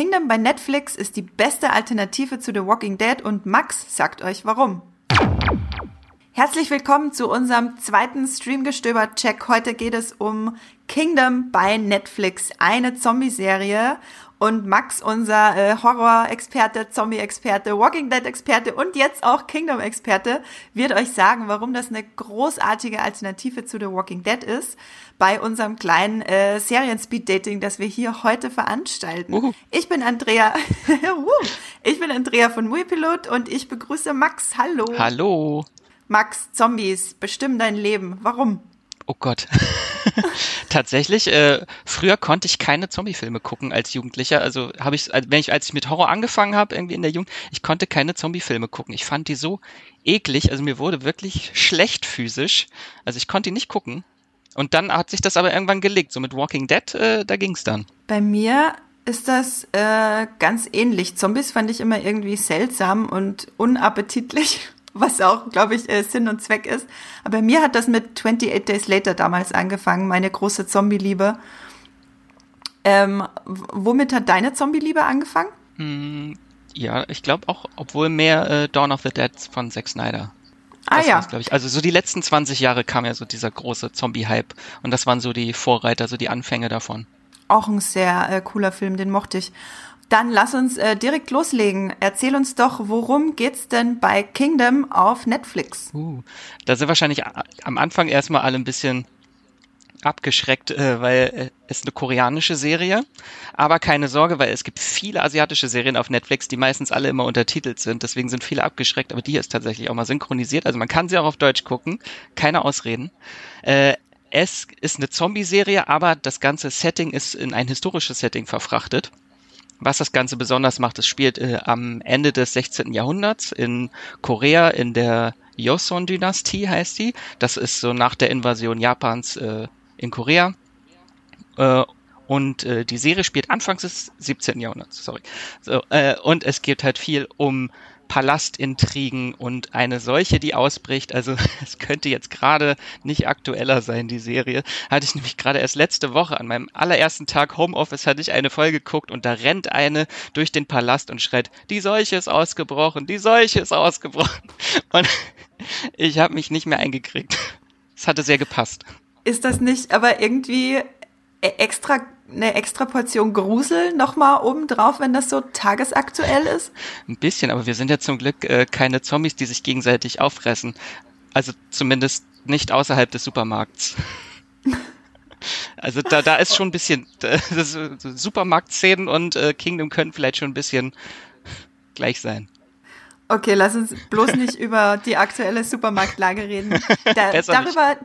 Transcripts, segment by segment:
Kingdom bei Netflix ist die beste Alternative zu The Walking Dead und Max sagt euch warum. Herzlich willkommen zu unserem zweiten Streamgestöber-Check. Heute geht es um Kingdom bei Netflix, eine Zombie-Serie. Und Max, unser äh, Horror-Experte, Zombie-Experte, Walking Dead-Experte und jetzt auch Kingdom-Experte, wird euch sagen, warum das eine großartige Alternative zu The Walking Dead ist bei unserem kleinen äh, Serien-Speed-Dating, das wir hier heute veranstalten. Uh. Ich bin Andrea, ich bin Andrea von Muipilot und ich begrüße Max. Hallo. Hallo. Max, Zombies bestimmen dein Leben. Warum? Oh Gott. Tatsächlich, äh, früher konnte ich keine Zombie-Filme gucken als Jugendlicher. Also habe ich, wenn ich, als ich mit Horror angefangen habe, irgendwie in der Jugend, ich konnte keine Zombie-Filme gucken. Ich fand die so eklig, also mir wurde wirklich schlecht physisch. Also ich konnte die nicht gucken. Und dann hat sich das aber irgendwann gelegt. So mit Walking Dead, äh, da ging's dann. Bei mir ist das äh, ganz ähnlich. Zombies fand ich immer irgendwie seltsam und unappetitlich was auch, glaube ich, äh, Sinn und Zweck ist. Aber mir hat das mit 28 Days Later damals angefangen, meine große Zombie-Liebe. Ähm, womit hat deine Zombie-Liebe angefangen? Mm, ja, ich glaube auch, obwohl mehr äh, Dawn of the Dead von Zack Snyder. Ah, das ah ja. glaube ich. Also so die letzten 20 Jahre kam ja so dieser große Zombie-Hype und das waren so die Vorreiter, so die Anfänge davon. Auch ein sehr äh, cooler Film, den mochte ich. Dann lass uns äh, direkt loslegen. Erzähl uns doch, worum geht's denn bei Kingdom auf Netflix? Uh, da sind wahrscheinlich am Anfang erstmal alle ein bisschen abgeschreckt, äh, weil äh, es eine koreanische Serie. Aber keine Sorge, weil es gibt viele asiatische Serien auf Netflix, die meistens alle immer untertitelt sind. Deswegen sind viele abgeschreckt, aber die ist tatsächlich auch mal synchronisiert. Also man kann sie auch auf Deutsch gucken. Keine Ausreden. Äh, es ist eine Zombie-Serie, aber das ganze Setting ist in ein historisches Setting verfrachtet. Was das Ganze besonders macht, es spielt äh, am Ende des 16. Jahrhunderts in Korea in der Joseon-Dynastie heißt die. Das ist so nach der Invasion Japans äh, in Korea. Äh, und äh, die Serie spielt anfangs des 17. Jahrhunderts, sorry. So, äh, und es geht halt viel um Palastintrigen und eine solche, die ausbricht. Also es könnte jetzt gerade nicht aktueller sein, die Serie. Hatte ich nämlich gerade erst letzte Woche an meinem allerersten Tag Homeoffice hatte ich eine Folge geguckt und da rennt eine durch den Palast und schreit, die Seuche ist ausgebrochen, die Seuche ist ausgebrochen. Und ich habe mich nicht mehr eingekriegt. Es hatte sehr gepasst. Ist das nicht aber irgendwie extra eine extra Portion Grusel nochmal obendrauf, wenn das so tagesaktuell ist? Ein bisschen, aber wir sind ja zum Glück äh, keine Zombies, die sich gegenseitig auffressen. Also zumindest nicht außerhalb des Supermarkts. Also da, da ist schon ein bisschen, Supermarktszenen und äh, Kingdom können vielleicht schon ein bisschen gleich sein. Okay, lass uns bloß nicht über die aktuelle Supermarktlage reden. Da, darüber,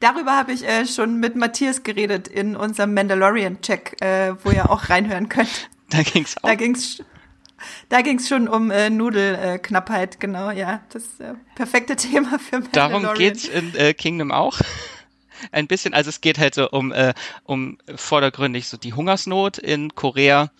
Darüber habe ich äh, schon mit Matthias geredet in unserem Mandalorian-Check, äh, wo ihr auch reinhören könnt. Da ging's auch. Da ging's, da ging's schon um äh, Nudelknappheit, genau, ja. Das äh, perfekte Thema für Mandalorian. Darum geht's in äh, Kingdom auch. Ein bisschen, also es geht halt so um, äh, um vordergründig so die Hungersnot in Korea,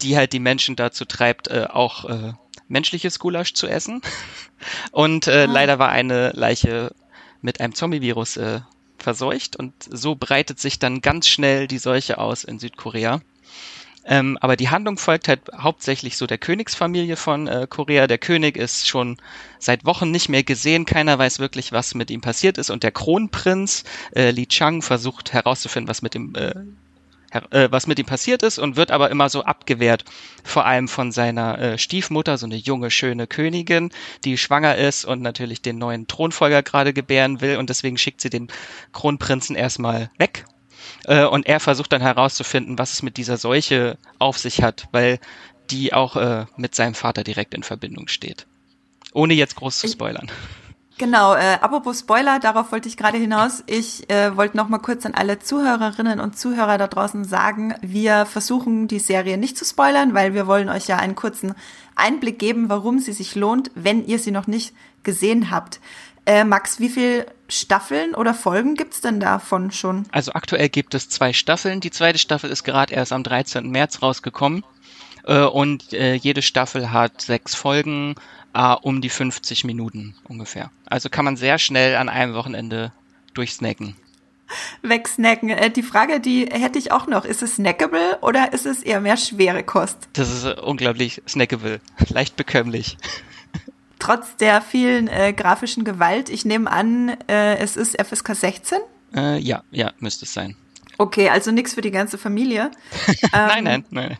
die halt die Menschen dazu treibt, äh, auch äh, menschliches Gulasch zu essen. Und äh, ah. leider war eine Leiche mit einem Zombie-Virus äh, verseucht und so breitet sich dann ganz schnell die Seuche aus in Südkorea. Ähm, aber die Handlung folgt halt hauptsächlich so der Königsfamilie von äh, Korea. Der König ist schon seit Wochen nicht mehr gesehen. Keiner weiß wirklich, was mit ihm passiert ist. Und der Kronprinz äh, Li Chang versucht herauszufinden, was mit dem äh, äh, was mit ihm passiert ist und wird aber immer so abgewehrt, vor allem von seiner äh, Stiefmutter, so eine junge, schöne Königin, die schwanger ist und natürlich den neuen Thronfolger gerade gebären will und deswegen schickt sie den Kronprinzen erstmal weg. Äh, und er versucht dann herauszufinden, was es mit dieser Seuche auf sich hat, weil die auch äh, mit seinem Vater direkt in Verbindung steht. Ohne jetzt groß zu spoilern. Genau, äh, apropos Spoiler, darauf wollte ich gerade hinaus. Ich äh, wollte noch mal kurz an alle Zuhörerinnen und Zuhörer da draußen sagen, wir versuchen die Serie nicht zu spoilern, weil wir wollen euch ja einen kurzen Einblick geben, warum sie sich lohnt, wenn ihr sie noch nicht gesehen habt. Äh, Max, wie viele Staffeln oder Folgen gibt's denn davon schon? Also aktuell gibt es zwei Staffeln. Die zweite Staffel ist gerade erst am 13. März rausgekommen. Äh, und äh, jede Staffel hat sechs Folgen, äh, um die 50 Minuten ungefähr. Also kann man sehr schnell an einem Wochenende durchsnacken. wegsnacken. Die Frage, die hätte ich auch noch. Ist es snackable oder ist es eher mehr schwere Kost? Das ist unglaublich snackable. Leicht bekömmlich. Trotz der vielen äh, grafischen Gewalt, ich nehme an, äh, es ist FSK 16? Äh, ja, ja, müsste es sein. Okay, also nichts für die ganze Familie. nein, nein, nein.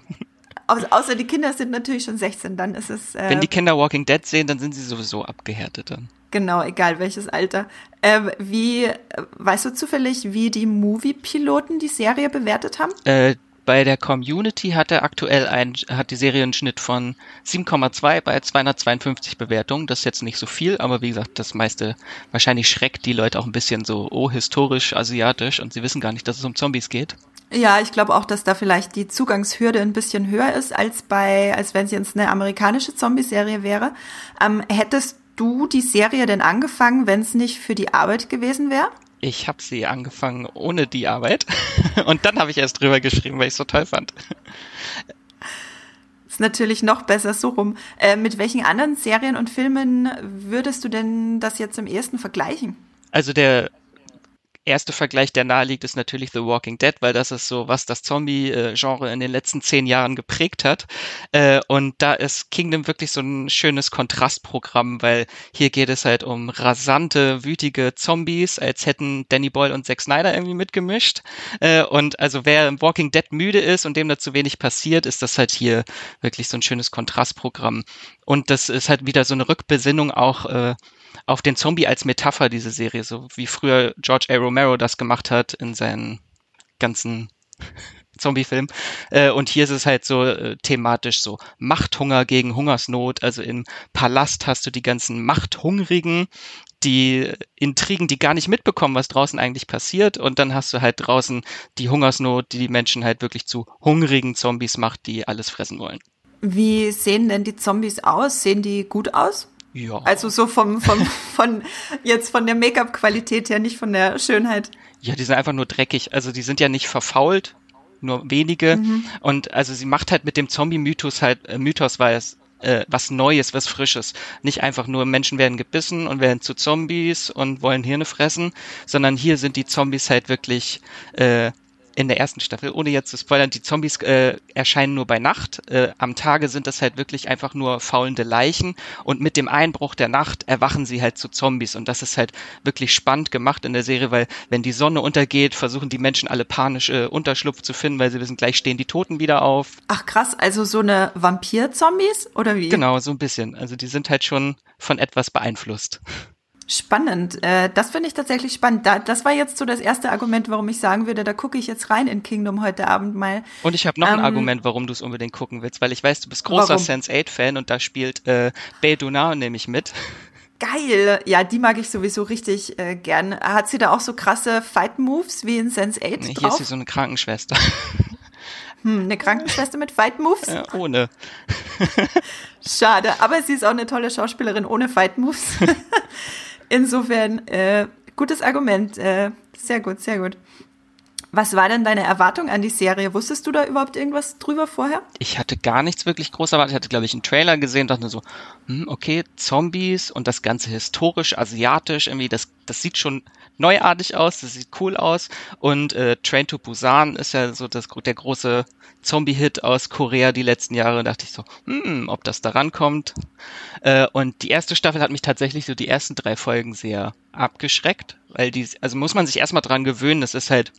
Au außer die Kinder sind natürlich schon 16, dann ist es. Äh, Wenn die Kinder Walking Dead sehen, dann sind sie sowieso abgehärtet dann. Genau, egal welches Alter. Äh, wie, weißt du zufällig, wie die Movie-Piloten die Serie bewertet haben? Äh, bei der Community hat er aktuell ein, hat die Serie einen Schnitt von 7,2 bei 252 Bewertungen. Das ist jetzt nicht so viel, aber wie gesagt, das meiste wahrscheinlich schreckt die Leute auch ein bisschen so, oh, historisch, asiatisch und sie wissen gar nicht, dass es um Zombies geht. Ja, ich glaube auch, dass da vielleicht die Zugangshürde ein bisschen höher ist als bei, als wenn es jetzt eine amerikanische Zombie-Serie wäre. Ähm, hättest du die Serie denn angefangen, wenn es nicht für die Arbeit gewesen wäre? Ich habe sie angefangen ohne die Arbeit und dann habe ich erst drüber geschrieben, weil ich es so toll fand. Ist natürlich noch besser so rum. Äh, mit welchen anderen Serien und Filmen würdest du denn das jetzt am ehesten vergleichen? Also der erste Vergleich, der nahe liegt, ist natürlich The Walking Dead, weil das ist so, was das Zombie-Genre in den letzten zehn Jahren geprägt hat. Äh, und da ist Kingdom wirklich so ein schönes Kontrastprogramm, weil hier geht es halt um rasante, wütige Zombies, als hätten Danny Boyle und Zack Snyder irgendwie mitgemischt. Äh, und also wer im Walking Dead müde ist und dem da zu wenig passiert, ist das halt hier wirklich so ein schönes Kontrastprogramm. Und das ist halt wieder so eine Rückbesinnung auch äh, auf den Zombie als Metapher, diese Serie, so wie früher George A. Romero das gemacht hat in seinen ganzen Zombie-Film. Äh, und hier ist es halt so äh, thematisch so Machthunger gegen Hungersnot. Also im Palast hast du die ganzen Machthungrigen, die Intrigen, die gar nicht mitbekommen, was draußen eigentlich passiert. Und dann hast du halt draußen die Hungersnot, die die Menschen halt wirklich zu hungrigen Zombies macht, die alles fressen wollen. Wie sehen denn die Zombies aus? Sehen die gut aus? Ja. Also so vom, vom, von, jetzt von der Make-up-Qualität her, nicht von der Schönheit. Ja, die sind einfach nur dreckig. Also die sind ja nicht verfault, nur wenige. Mhm. Und also sie macht halt mit dem Zombie-Mythos halt, äh, Mythos war es, äh, was Neues, was Frisches. Nicht einfach nur Menschen werden gebissen und werden zu Zombies und wollen Hirne fressen, sondern hier sind die Zombies halt wirklich äh, in der ersten Staffel, ohne jetzt zu spoilern, die Zombies äh, erscheinen nur bei Nacht. Äh, am Tage sind das halt wirklich einfach nur faulende Leichen und mit dem Einbruch der Nacht erwachen sie halt zu Zombies und das ist halt wirklich spannend gemacht in der Serie, weil wenn die Sonne untergeht, versuchen die Menschen alle panisch äh, Unterschlupf zu finden, weil sie wissen, gleich stehen die Toten wieder auf. Ach krass, also so eine Vampir-Zombies oder wie? Genau, so ein bisschen. Also die sind halt schon von etwas beeinflusst. Spannend. Äh, das finde ich tatsächlich spannend. Da, das war jetzt so das erste Argument, warum ich sagen würde, da gucke ich jetzt rein in Kingdom heute Abend mal. Und ich habe noch ähm, ein Argument, warum du es unbedingt gucken willst, weil ich weiß, du bist großer Sense8-Fan und da spielt äh, Bae Dunar nämlich mit. Geil. Ja, die mag ich sowieso richtig äh, gern. Hat sie da auch so krasse Fight-Moves wie in Sense8 nee, Hier drauf? ist sie so eine Krankenschwester. Hm, eine Krankenschwester mit Fight Moves? Ja, ohne. Schade, aber sie ist auch eine tolle Schauspielerin ohne Fight Moves. Insofern, äh, gutes Argument. Äh, sehr gut, sehr gut. Was war denn deine Erwartung an die Serie? Wusstest du da überhaupt irgendwas drüber vorher? Ich hatte gar nichts wirklich groß erwartet. Ich hatte, glaube ich, einen Trailer gesehen dachte so, hm, okay, Zombies und das Ganze historisch, asiatisch, irgendwie, das, das sieht schon neuartig aus, das sieht cool aus. Und äh, Train to Busan ist ja so das, der große Zombie-Hit aus Korea die letzten Jahre. Da dachte ich so, hm, ob das da rankommt. Äh, und die erste Staffel hat mich tatsächlich so die ersten drei Folgen sehr abgeschreckt, weil die, also muss man sich erstmal dran gewöhnen, das ist halt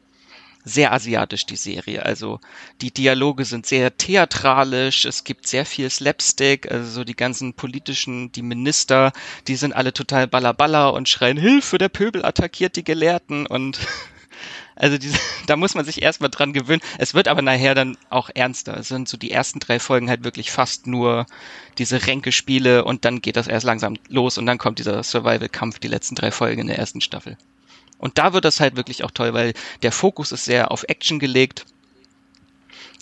sehr asiatisch, die Serie. Also die Dialoge sind sehr theatralisch, es gibt sehr viel Slapstick, also so die ganzen politischen, die Minister, die sind alle total ballerballer und schreien, Hilfe, der Pöbel attackiert die Gelehrten und also diese, da muss man sich erstmal dran gewöhnen. Es wird aber nachher dann auch ernster. Es sind so die ersten drei Folgen halt wirklich fast nur diese Ränkespiele und dann geht das erst langsam los und dann kommt dieser Survival-Kampf, die letzten drei Folgen in der ersten Staffel. Und da wird das halt wirklich auch toll, weil der Fokus ist sehr auf Action gelegt.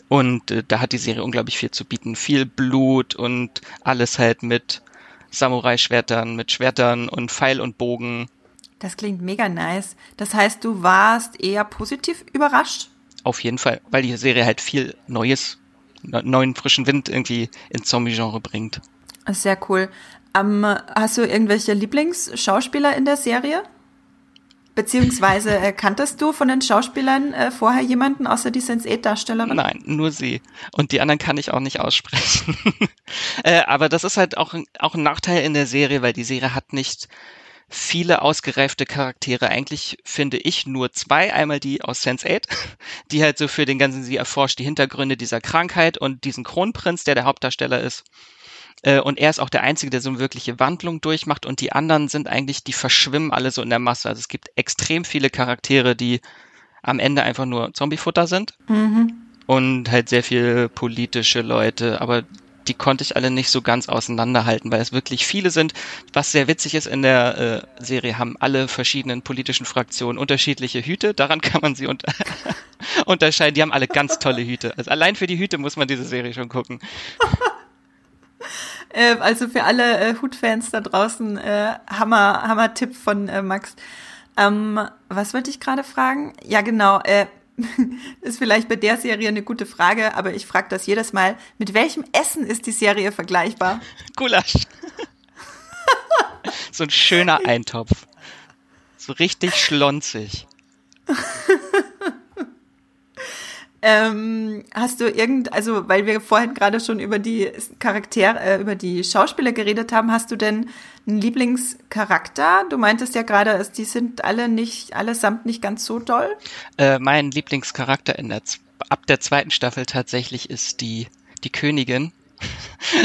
Und äh, da hat die Serie unglaublich viel zu bieten. Viel Blut und alles halt mit Samurai-Schwertern, mit Schwertern und Pfeil und Bogen. Das klingt mega nice. Das heißt, du warst eher positiv überrascht? Auf jeden Fall, weil die Serie halt viel Neues, neuen frischen Wind irgendwie ins Zombie-Genre bringt. Sehr cool. Ähm, hast du irgendwelche Lieblingsschauspieler in der Serie? Beziehungsweise äh, kanntest du von den Schauspielern äh, vorher jemanden außer die Sense8-Darstellerin? Nein, nur sie. Und die anderen kann ich auch nicht aussprechen. äh, aber das ist halt auch, auch ein Nachteil in der Serie, weil die Serie hat nicht viele ausgereifte Charaktere. Eigentlich finde ich nur zwei. Einmal die aus Sense8, die halt so für den ganzen, sie erforscht die Hintergründe dieser Krankheit und diesen Kronprinz, der der Hauptdarsteller ist. Äh, und er ist auch der Einzige, der so eine wirkliche Wandlung durchmacht und die anderen sind eigentlich, die verschwimmen alle so in der Masse. Also es gibt extrem viele Charaktere, die am Ende einfach nur Zombiefutter sind. Mhm. Und halt sehr viele politische Leute, aber die konnte ich alle nicht so ganz auseinanderhalten, weil es wirklich viele sind. Was sehr witzig ist in der äh, Serie, haben alle verschiedenen politischen Fraktionen unterschiedliche Hüte. Daran kann man sie unter unterscheiden. Die haben alle ganz tolle Hüte. Also allein für die Hüte muss man diese Serie schon gucken. Äh, also für alle äh, Hutfans da draußen, äh, Hammer, Hammer Tipp von äh, Max. Ähm, was wollte ich gerade fragen? Ja, genau. Äh, ist vielleicht bei der Serie eine gute Frage, aber ich frage das jedes Mal. Mit welchem Essen ist die Serie vergleichbar? Gulasch. so ein schöner Eintopf. So richtig schlonzig. Ähm, hast du irgend, also weil wir vorhin gerade schon über die Charaktere, äh, über die Schauspieler geredet haben, hast du denn einen Lieblingscharakter? Du meintest ja gerade, die sind alle nicht, allesamt nicht ganz so toll. Äh, mein Lieblingscharakter in der, ab der zweiten Staffel tatsächlich ist die, die Königin.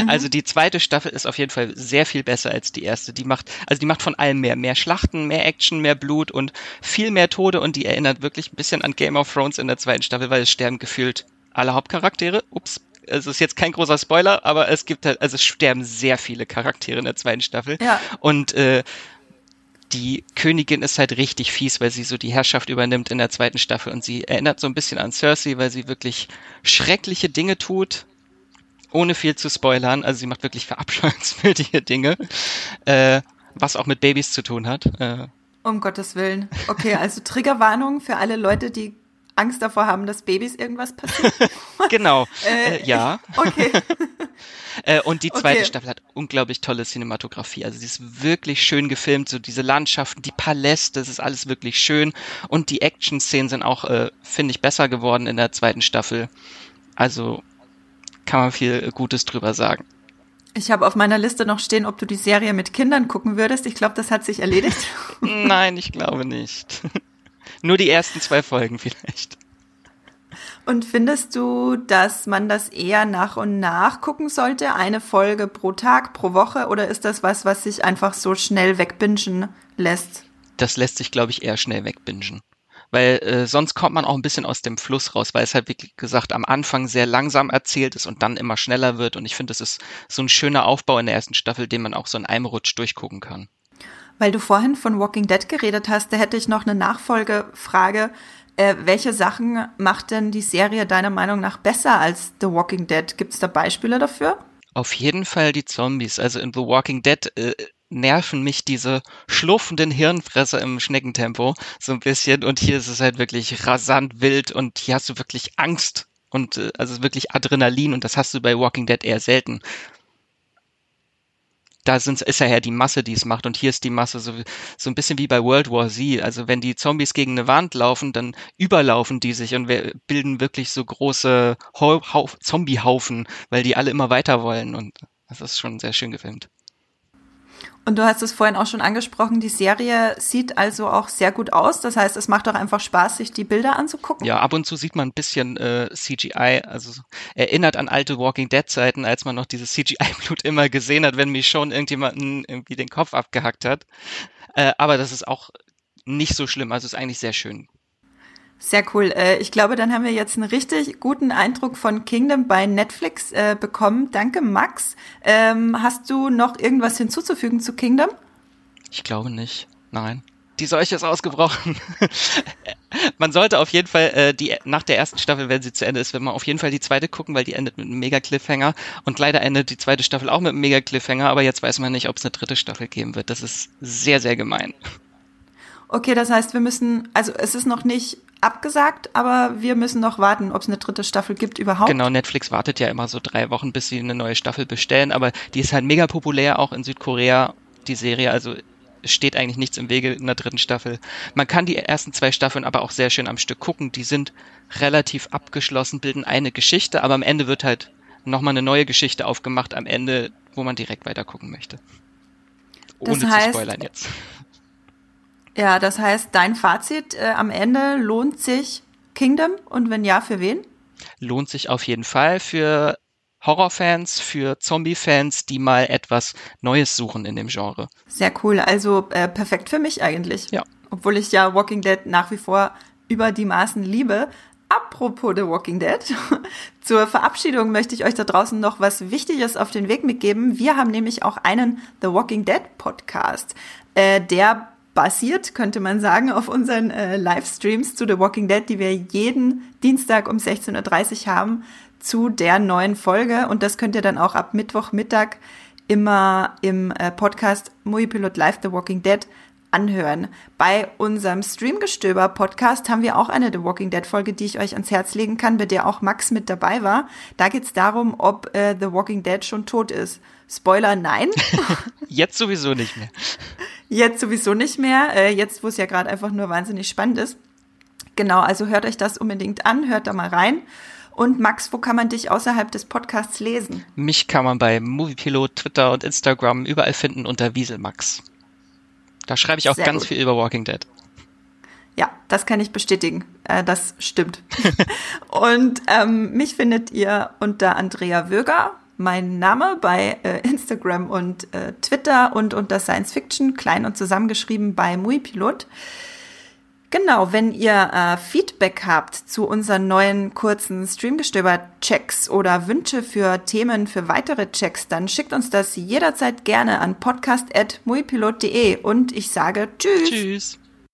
Mhm. Also die zweite Staffel ist auf jeden Fall sehr viel besser als die erste. Die macht, also die macht von allem mehr. Mehr Schlachten, mehr Action, mehr Blut und viel mehr Tode und die erinnert wirklich ein bisschen an Game of Thrones in der zweiten Staffel, weil es sterben gefühlt alle Hauptcharaktere. Ups, es ist jetzt kein großer Spoiler, aber es gibt halt, also es sterben sehr viele Charaktere in der zweiten Staffel. Ja. Und äh, die Königin ist halt richtig fies, weil sie so die Herrschaft übernimmt in der zweiten Staffel und sie erinnert so ein bisschen an Cersei, weil sie wirklich schreckliche Dinge tut ohne viel zu spoilern. Also sie macht wirklich verabscheuungswürdige Dinge, äh, was auch mit Babys zu tun hat. Äh. Um Gottes Willen. Okay, also Triggerwarnung für alle Leute, die Angst davor haben, dass Babys irgendwas passiert. genau. äh, äh, ja. Okay. äh, und die zweite okay. Staffel hat unglaublich tolle Cinematografie. Also sie ist wirklich schön gefilmt, so diese Landschaften, die Paläste, das ist alles wirklich schön. Und die Action-Szenen sind auch, äh, finde ich, besser geworden in der zweiten Staffel. Also kann man viel Gutes drüber sagen. Ich habe auf meiner Liste noch stehen, ob du die Serie mit Kindern gucken würdest. Ich glaube, das hat sich erledigt. Nein, ich glaube nicht. Nur die ersten zwei Folgen vielleicht. Und findest du, dass man das eher nach und nach gucken sollte? Eine Folge pro Tag, pro Woche? Oder ist das was, was sich einfach so schnell wegbingen lässt? Das lässt sich, glaube ich, eher schnell wegbingen weil äh, sonst kommt man auch ein bisschen aus dem Fluss raus, weil es halt wie gesagt am Anfang sehr langsam erzählt ist und dann immer schneller wird und ich finde, das ist so ein schöner Aufbau in der ersten Staffel, den man auch so in einem Rutsch durchgucken kann. Weil du vorhin von Walking Dead geredet hast, da hätte ich noch eine Nachfolgefrage. Äh, welche Sachen macht denn die Serie deiner Meinung nach besser als The Walking Dead? Gibt es da Beispiele dafür? Auf jeden Fall die Zombies. Also in The Walking Dead äh, nerven mich diese schlurfenden Hirnfresser im Schneckentempo so ein bisschen. Und hier ist es halt wirklich rasant wild und hier hast du wirklich Angst und äh, also wirklich Adrenalin und das hast du bei Walking Dead eher selten. Da sind, ist ja ja die Masse, die es macht und hier ist die Masse so, so ein bisschen wie bei World War Z. Also wenn die Zombies gegen eine Wand laufen, dann überlaufen die sich und wir bilden wirklich so große Zombie-Haufen, weil die alle immer weiter wollen und das ist schon sehr schön gefilmt. Und du hast es vorhin auch schon angesprochen, die Serie sieht also auch sehr gut aus. Das heißt, es macht auch einfach Spaß, sich die Bilder anzugucken. Ja, ab und zu sieht man ein bisschen äh, CGI, also erinnert an alte Walking Dead Zeiten, als man noch dieses CGI-Blut immer gesehen hat, wenn mich schon irgendjemanden irgendwie den Kopf abgehackt hat. Äh, aber das ist auch nicht so schlimm, also ist eigentlich sehr schön sehr cool. Äh, ich glaube, dann haben wir jetzt einen richtig guten Eindruck von Kingdom bei Netflix äh, bekommen. Danke, Max. Ähm, hast du noch irgendwas hinzuzufügen zu Kingdom? Ich glaube nicht. Nein. Die Seuche ist ausgebrochen. man sollte auf jeden Fall äh, die nach der ersten Staffel, wenn sie zu Ende ist, wenn man auf jeden Fall die zweite gucken, weil die endet mit einem Mega Cliffhanger und leider endet die zweite Staffel auch mit einem Mega Cliffhanger, aber jetzt weiß man nicht, ob es eine dritte Staffel geben wird. Das ist sehr sehr gemein. Okay, das heißt, wir müssen, also es ist noch nicht abgesagt, aber wir müssen noch warten, ob es eine dritte Staffel gibt überhaupt. Genau, Netflix wartet ja immer so drei Wochen, bis sie eine neue Staffel bestellen, aber die ist halt mega populär auch in Südkorea, die Serie, also es steht eigentlich nichts im Wege in der dritten Staffel. Man kann die ersten zwei Staffeln aber auch sehr schön am Stück gucken. Die sind relativ abgeschlossen, bilden eine Geschichte, aber am Ende wird halt nochmal eine neue Geschichte aufgemacht am Ende, wo man direkt weiter gucken möchte. Ohne Das heißt- zu spoilern jetzt. Ja, das heißt, dein Fazit äh, am Ende lohnt sich Kingdom und wenn ja, für wen? Lohnt sich auf jeden Fall für Horrorfans, für Zombie-Fans, die mal etwas Neues suchen in dem Genre. Sehr cool, also äh, perfekt für mich eigentlich. Ja. Obwohl ich ja Walking Dead nach wie vor über die Maßen liebe. Apropos The Walking Dead, zur Verabschiedung möchte ich euch da draußen noch was Wichtiges auf den Weg mitgeben. Wir haben nämlich auch einen The Walking Dead Podcast, äh, der basiert, könnte man sagen, auf unseren äh, Livestreams zu The Walking Dead, die wir jeden Dienstag um 16.30 Uhr haben zu der neuen Folge. Und das könnt ihr dann auch ab Mittwochmittag immer im äh, Podcast Muipilot Live The Walking Dead anhören. Bei unserem Streamgestöber Podcast haben wir auch eine The Walking Dead Folge, die ich euch ans Herz legen kann, bei der auch Max mit dabei war. Da geht's darum, ob äh, The Walking Dead schon tot ist. Spoiler, nein. Jetzt sowieso nicht mehr. Jetzt sowieso nicht mehr. Äh, jetzt, wo es ja gerade einfach nur wahnsinnig spannend ist. Genau, also hört euch das unbedingt an, hört da mal rein. Und Max, wo kann man dich außerhalb des Podcasts lesen? Mich kann man bei Moviepilot, Twitter und Instagram überall finden unter Wieselmax. Da schreibe ich auch Sehr ganz gut. viel über Walking Dead. Ja, das kann ich bestätigen. Äh, das stimmt. und ähm, mich findet ihr unter Andrea Wöger, mein Name bei äh, Instagram und äh, Twitter und unter Science Fiction, klein und zusammengeschrieben bei Muipilot. Genau, wenn ihr äh, Feedback habt zu unseren neuen kurzen Streamgestöber-Checks oder Wünsche für Themen für weitere Checks, dann schickt uns das jederzeit gerne an podcast.muipilot.de und ich sage Tschüss. Tschüss.